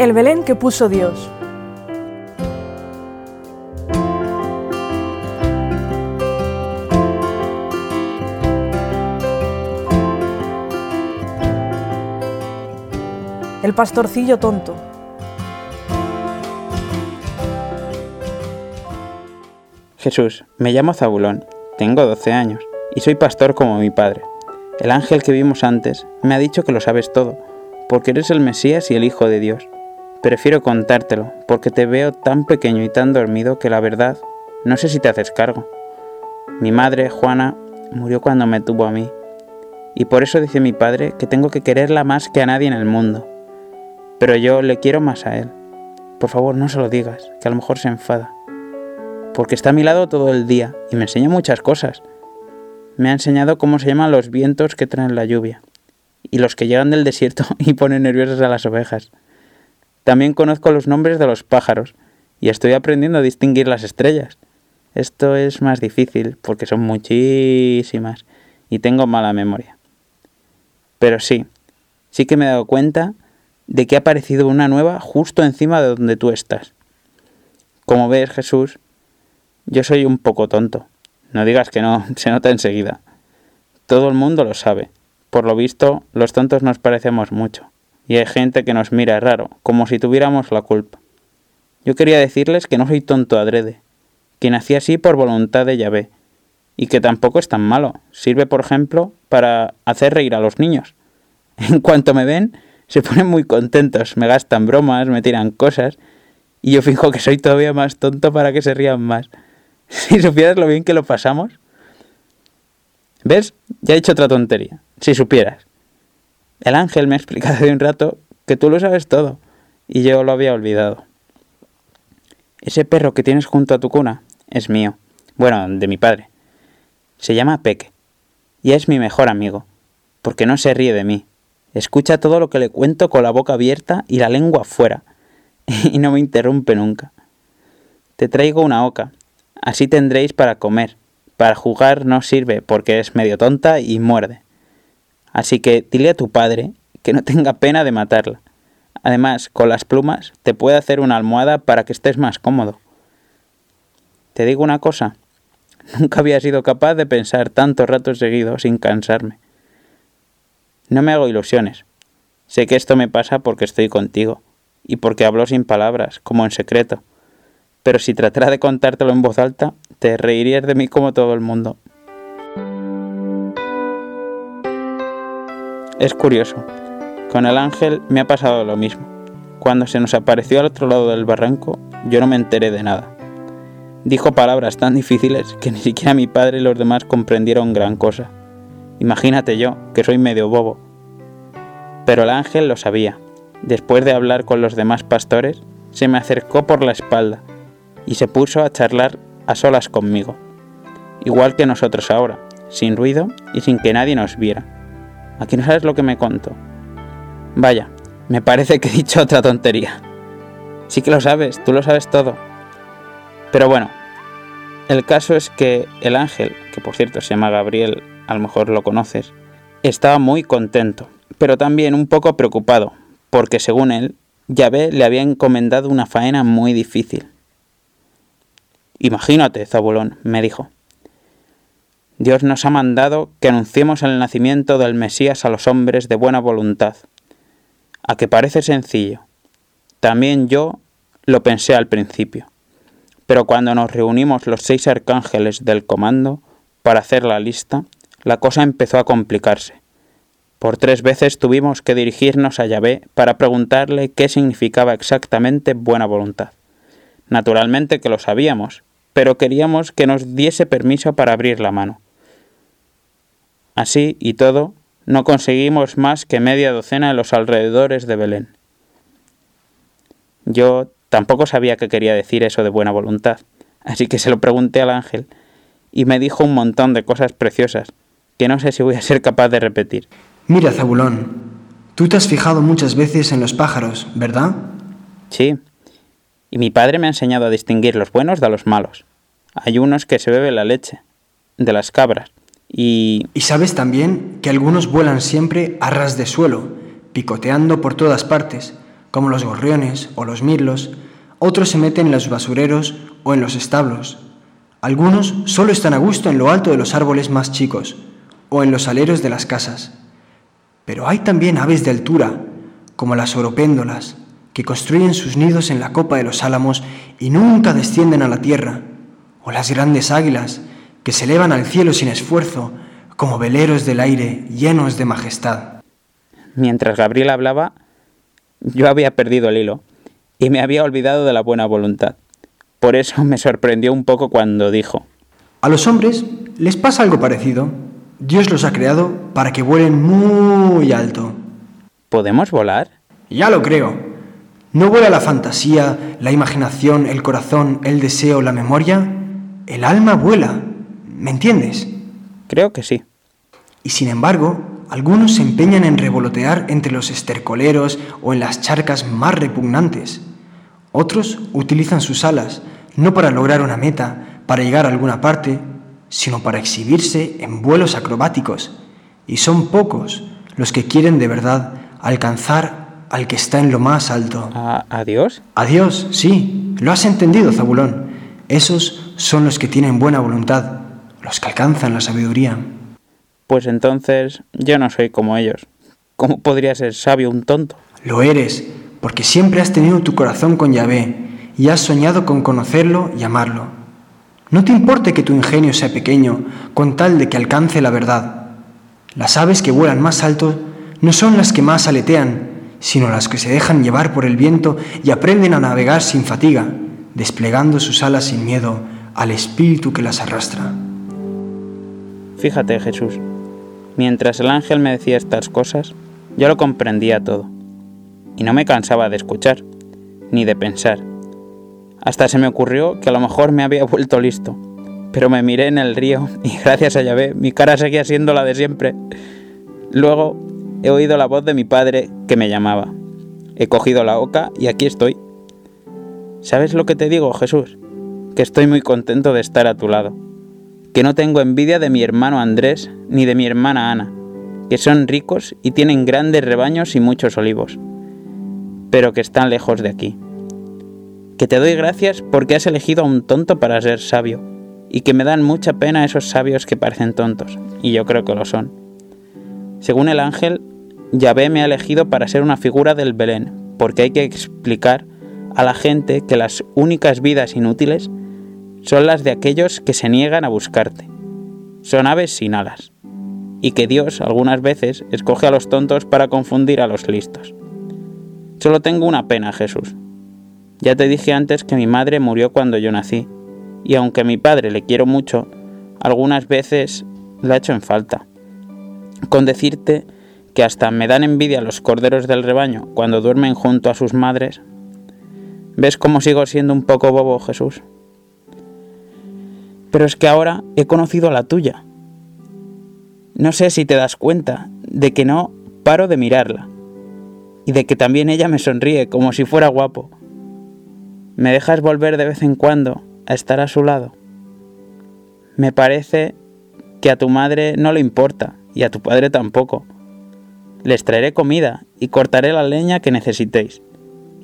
El Belén que puso Dios. El pastorcillo tonto. Jesús, me llamo Zabulón, tengo 12 años y soy pastor como mi padre. El ángel que vimos antes me ha dicho que lo sabes todo, porque eres el Mesías y el Hijo de Dios. Prefiero contártelo, porque te veo tan pequeño y tan dormido que la verdad, no sé si te haces cargo. Mi madre, Juana, murió cuando me tuvo a mí, y por eso dice mi padre que tengo que quererla más que a nadie en el mundo. Pero yo le quiero más a él. Por favor, no se lo digas, que a lo mejor se enfada porque está a mi lado todo el día y me enseña muchas cosas. Me ha enseñado cómo se llaman los vientos que traen la lluvia y los que llegan del desierto y ponen nerviosas a las ovejas. También conozco los nombres de los pájaros y estoy aprendiendo a distinguir las estrellas. Esto es más difícil porque son muchísimas y tengo mala memoria. Pero sí, sí que me he dado cuenta de que ha aparecido una nueva justo encima de donde tú estás. Como ves, Jesús, yo soy un poco tonto. No digas que no, se nota enseguida. Todo el mundo lo sabe. Por lo visto, los tontos nos parecemos mucho. Y hay gente que nos mira raro, como si tuviéramos la culpa. Yo quería decirles que no soy tonto adrede, que nací así por voluntad de Yahvé, y que tampoco es tan malo. Sirve, por ejemplo, para hacer reír a los niños. En cuanto me ven, se ponen muy contentos, me gastan bromas, me tiran cosas, y yo fijo que soy todavía más tonto para que se rían más. Si supieras lo bien que lo pasamos. ¿Ves? Ya he dicho otra tontería. Si supieras. El ángel me ha explicado hace un rato que tú lo sabes todo y yo lo había olvidado. Ese perro que tienes junto a tu cuna es mío. Bueno, de mi padre. Se llama Peque y es mi mejor amigo, porque no se ríe de mí. Escucha todo lo que le cuento con la boca abierta y la lengua fuera, y no me interrumpe nunca. Te traigo una oca, Así tendréis para comer. Para jugar no sirve porque es medio tonta y muerde. Así que dile a tu padre que no tenga pena de matarla. Además, con las plumas te puede hacer una almohada para que estés más cómodo. Te digo una cosa, nunca había sido capaz de pensar tantos ratos seguidos sin cansarme. No me hago ilusiones. Sé que esto me pasa porque estoy contigo y porque hablo sin palabras, como en secreto pero si tratara de contártelo en voz alta, te reirías de mí como todo el mundo. Es curioso, con el ángel me ha pasado lo mismo. Cuando se nos apareció al otro lado del barranco, yo no me enteré de nada. Dijo palabras tan difíciles que ni siquiera mi padre y los demás comprendieron gran cosa. Imagínate yo, que soy medio bobo. Pero el ángel lo sabía. Después de hablar con los demás pastores, se me acercó por la espalda y se puso a charlar a solas conmigo, igual que nosotros ahora, sin ruido y sin que nadie nos viera. Aquí no sabes lo que me contó. Vaya, me parece que he dicho otra tontería. Sí que lo sabes, tú lo sabes todo. Pero bueno, el caso es que el ángel, que por cierto se llama Gabriel, a lo mejor lo conoces, estaba muy contento, pero también un poco preocupado, porque según él, Yahvé le había encomendado una faena muy difícil. Imagínate, Zabulón, me dijo. Dios nos ha mandado que anunciemos el nacimiento del Mesías a los hombres de buena voluntad. A que parece sencillo. También yo lo pensé al principio. Pero cuando nos reunimos los seis arcángeles del comando para hacer la lista, la cosa empezó a complicarse. Por tres veces tuvimos que dirigirnos a Yahvé para preguntarle qué significaba exactamente buena voluntad. Naturalmente que lo sabíamos, pero queríamos que nos diese permiso para abrir la mano. Así y todo, no conseguimos más que media docena en los alrededores de Belén. Yo tampoco sabía qué quería decir eso de buena voluntad, así que se lo pregunté al ángel y me dijo un montón de cosas preciosas que no sé si voy a ser capaz de repetir. Mira, Zabulón, tú te has fijado muchas veces en los pájaros, ¿verdad? Sí, y mi padre me ha enseñado a distinguir los buenos de los malos. Hay unos que se beben la leche, de las cabras, y... Sabes también que algunos vuelan siempre a ras de suelo, picoteando por todas partes, como los gorriones o los mirlos, otros se meten en los basureros o en los establos. Algunos solo están a gusto en lo alto de los árboles más chicos o en los aleros de las casas. Pero hay también aves de altura, como las oropéndolas, que construyen sus nidos en la copa de los álamos y nunca descienden a la tierra, o las grandes águilas, que se elevan al cielo sin esfuerzo, como veleros del aire llenos de majestad. Mientras Gabriel hablaba, yo había perdido el hilo y me había olvidado de la buena voluntad. Por eso me sorprendió un poco cuando dijo, A los hombres les pasa algo parecido. Dios los ha creado para que vuelen muy alto. ¿podemos volar? Ya lo creo. ¿No vuela la fantasía, la imaginación, el corazón, el deseo, la memoria? El alma vuela. ¿Me entiendes? Creo que sí. Y sin embargo, algunos se empeñan en revolotear entre los estercoleros o en las charcas más repugnantes. Otros utilizan sus alas no para lograr una meta, para llegar a alguna parte, sino para exhibirse en vuelos acrobáticos. Y son pocos los que quieren de verdad alcanzar al que está en lo más alto. ¿A- ¿Adiós? Adiós, sí, lo has entendido, Zabulón. Esos son los que tienen buena voluntad, los que alcanzan la sabiduría. Pues entonces yo no soy como ellos. ¿Cómo podría ser sabio un tonto? Lo eres, porque siempre has tenido tu corazón con Yahvé y has soñado con conocerlo y amarlo. No te importe que tu ingenio sea pequeño, con tal de que alcance la verdad. Las aves que vuelan más alto no son las que más aletean, sino las que se dejan llevar por el viento y aprenden a navegar sin fatiga, desplegando sus alas sin miedo al espíritu que las arrastra. Fíjate, Jesús, mientras el ángel me decía estas cosas, yo lo comprendía todo. Y no me cansaba de escuchar, ni de pensar. Hasta se me ocurrió que a lo mejor me había vuelto listo. Pero me miré en el río y gracias a Yahvé mi cara seguía siendo la de siempre. Luego he oído la voz de mi padre que me llamaba. He cogido la oca y aquí estoy. ¿Sabes lo que te digo, Jesús? Que estoy muy contento de estar a tu lado que no tengo envidia de mi hermano Andrés ni de mi hermana Ana, que son ricos y tienen grandes rebaños y muchos olivos, pero que están lejos de aquí. Que te doy gracias porque has elegido a un tonto para ser sabio, y que me dan mucha pena esos sabios que parecen tontos, y yo creo que lo son. Según el ángel, Yahvé me ha elegido para ser una figura del Belén, porque hay que explicar a la gente que las únicas vidas inútiles son las de aquellos que se niegan a buscarte. Son aves sin alas. Y que Dios algunas veces escoge a los tontos para confundir a los listos. Solo tengo una pena, Jesús. Ya te dije antes que mi madre murió cuando yo nací, y aunque a mi padre le quiero mucho, algunas veces la echo en falta. Con decirte que hasta me dan envidia los corderos del rebaño cuando duermen junto a sus madres. ¿Ves cómo sigo siendo un poco bobo, Jesús? Pero es que ahora he conocido a la tuya. No sé si te das cuenta de que no paro de mirarla y de que también ella me sonríe como si fuera guapo. ¿Me dejas volver de vez en cuando a estar a su lado? Me parece que a tu madre no le importa y a tu padre tampoco. Les traeré comida y cortaré la leña que necesitéis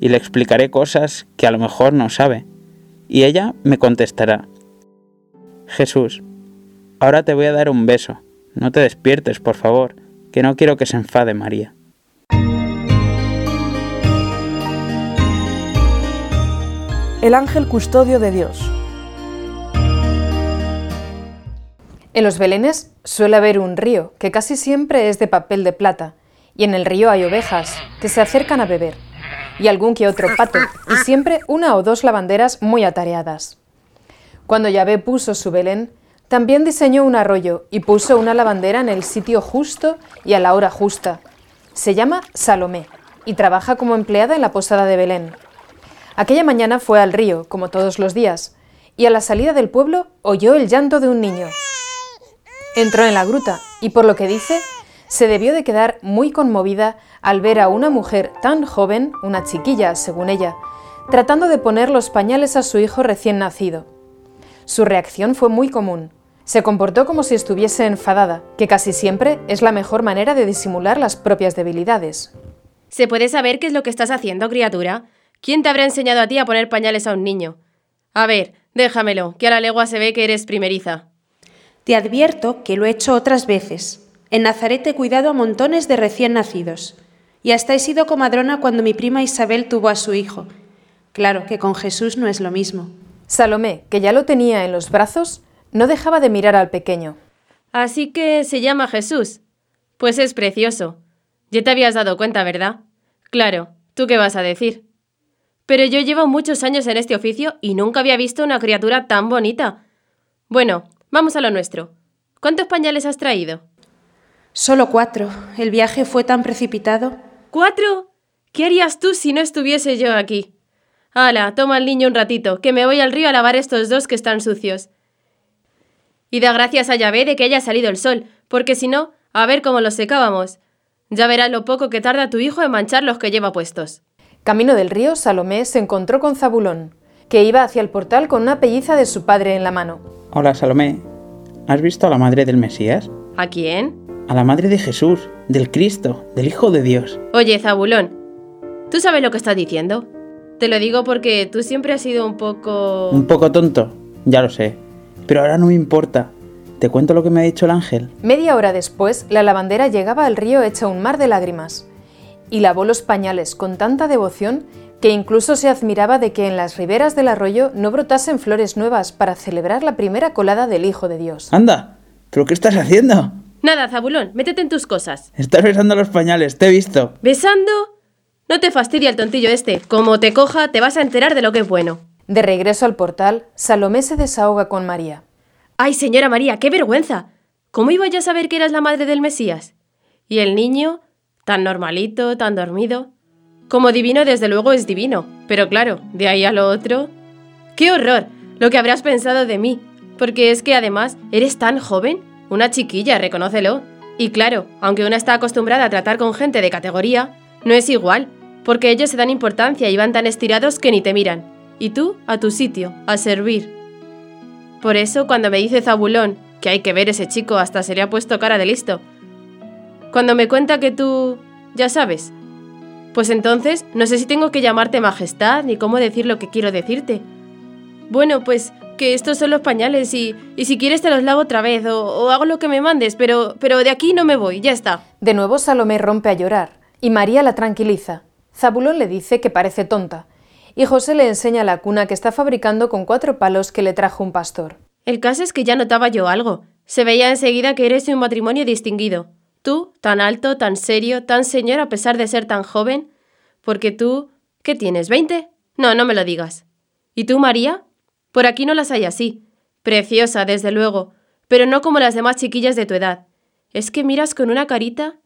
y le explicaré cosas que a lo mejor no sabe y ella me contestará. Jesús, ahora te voy a dar un beso. No te despiertes, por favor, que no quiero que se enfade María. El ángel custodio de Dios. En los belenes suele haber un río que casi siempre es de papel de plata, y en el río hay ovejas que se acercan a beber, y algún que otro pato, y siempre una o dos lavanderas muy atareadas. Cuando Yahvé puso su Belén, también diseñó un arroyo y puso una lavandera en el sitio justo y a la hora justa. Se llama Salomé y trabaja como empleada en la posada de Belén. Aquella mañana fue al río, como todos los días, y a la salida del pueblo oyó el llanto de un niño. Entró en la gruta y, por lo que dice, se debió de quedar muy conmovida al ver a una mujer tan joven, una chiquilla, según ella, tratando de poner los pañales a su hijo recién nacido. Su reacción fue muy común. Se comportó como si estuviese enfadada, que casi siempre es la mejor manera de disimular las propias debilidades. ¿Se puede saber qué es lo que estás haciendo, criatura? ¿Quién te habrá enseñado a ti a poner pañales a un niño? A ver, déjamelo, que a la legua se ve que eres primeriza. Te advierto que lo he hecho otras veces. En Nazaret he cuidado a montones de recién nacidos. Y hasta he sido comadrona cuando mi prima Isabel tuvo a su hijo. Claro que con Jesús no es lo mismo. Salomé, que ya lo tenía en los brazos, no dejaba de mirar al pequeño. Así que se llama Jesús. Pues es precioso. Ya te habías dado cuenta, ¿verdad? Claro, ¿tú qué vas a decir? Pero yo llevo muchos años en este oficio y nunca había visto una criatura tan bonita. Bueno, vamos a lo nuestro. ¿Cuántos pañales has traído? Solo cuatro. El viaje fue tan precipitado. ¿Cuatro? ¿Qué harías tú si no estuviese yo aquí? Hala, toma al niño un ratito, que me voy al río a lavar estos dos que están sucios. Y da gracias a Yahvé de que haya salido el sol, porque si no, a ver cómo los secábamos. Ya verás lo poco que tarda tu hijo en manchar los que lleva puestos. Camino del río, Salomé se encontró con Zabulón, que iba hacia el portal con una pelliza de su padre en la mano. Hola, Salomé. ¿Has visto a la madre del Mesías? ¿A quién? A la madre de Jesús, del Cristo, del Hijo de Dios. Oye, Zabulón, ¿tú sabes lo que estás diciendo? Te lo digo porque tú siempre has sido un poco... Un poco tonto, ya lo sé. Pero ahora no me importa. ¿Te cuento lo que me ha dicho el ángel? Media hora después, la lavandera llegaba al río hecha un mar de lágrimas y lavó los pañales con tanta devoción que incluso se admiraba de que en las riberas del arroyo no brotasen flores nuevas para celebrar la primera colada del Hijo de Dios. ¡Anda! ¿Pero qué estás haciendo? Nada, Zabulón, métete en tus cosas. Estás besando los pañales, te he visto. ¿Besando? No te fastidia el tontillo este. Como te coja, te vas a enterar de lo que es bueno. De regreso al portal, Salomé se desahoga con María. ¡Ay, señora María, qué vergüenza! ¿Cómo iba yo a saber que eras la madre del Mesías? Y el niño, tan normalito, tan dormido. Como divino, desde luego es divino, pero claro, de ahí a lo otro. ¡Qué horror! Lo que habrás pensado de mí, porque es que además eres tan joven, una chiquilla, reconócelo. Y claro, aunque una está acostumbrada a tratar con gente de categoría, no es igual, porque ellos se dan importancia y van tan estirados que ni te miran. Y tú, a tu sitio, a servir. Por eso, cuando me dice Zabulón que hay que ver ese chico, hasta se le ha puesto cara de listo. Cuando me cuenta que tú... ya sabes. Pues entonces, no sé si tengo que llamarte majestad ni cómo decir lo que quiero decirte. Bueno, pues que estos son los pañales y, y si quieres te los lavo otra vez o, o hago lo que me mandes, pero, pero de aquí no me voy, ya está. De nuevo Salomé rompe a llorar y María la tranquiliza. Zabulón le dice que parece tonta y José le enseña la cuna que está fabricando con cuatro palos que le trajo un pastor. El caso es que ya notaba yo algo. Se veía enseguida que eres de un matrimonio distinguido. Tú, tan alto, tan serio, tan señor a pesar de ser tan joven. Porque tú... ¿Qué tienes? ¿Veinte? No, no me lo digas. ¿Y tú, María? Por aquí no las hay así. Preciosa, desde luego, pero no como las demás chiquillas de tu edad. Es que miras con una carita.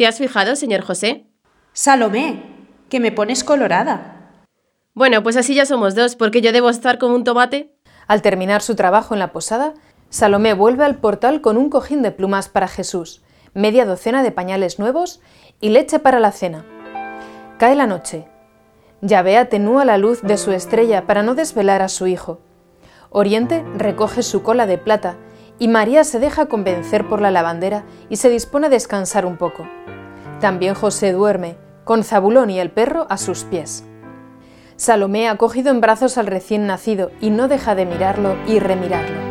¿Te has fijado, señor José? Salomé, que me pones colorada. Bueno, pues así ya somos dos, porque yo debo estar como un tomate. Al terminar su trabajo en la posada, Salomé vuelve al portal con un cojín de plumas para Jesús, media docena de pañales nuevos y leche para la cena. Cae la noche. Yahvé atenúa la luz de su estrella para no desvelar a su hijo. Oriente recoge su cola de plata y María se deja convencer por la lavandera y se dispone a descansar un poco. También José duerme, con Zabulón y el perro a sus pies. Salomé ha cogido en brazos al recién nacido y no deja de mirarlo y remirarlo.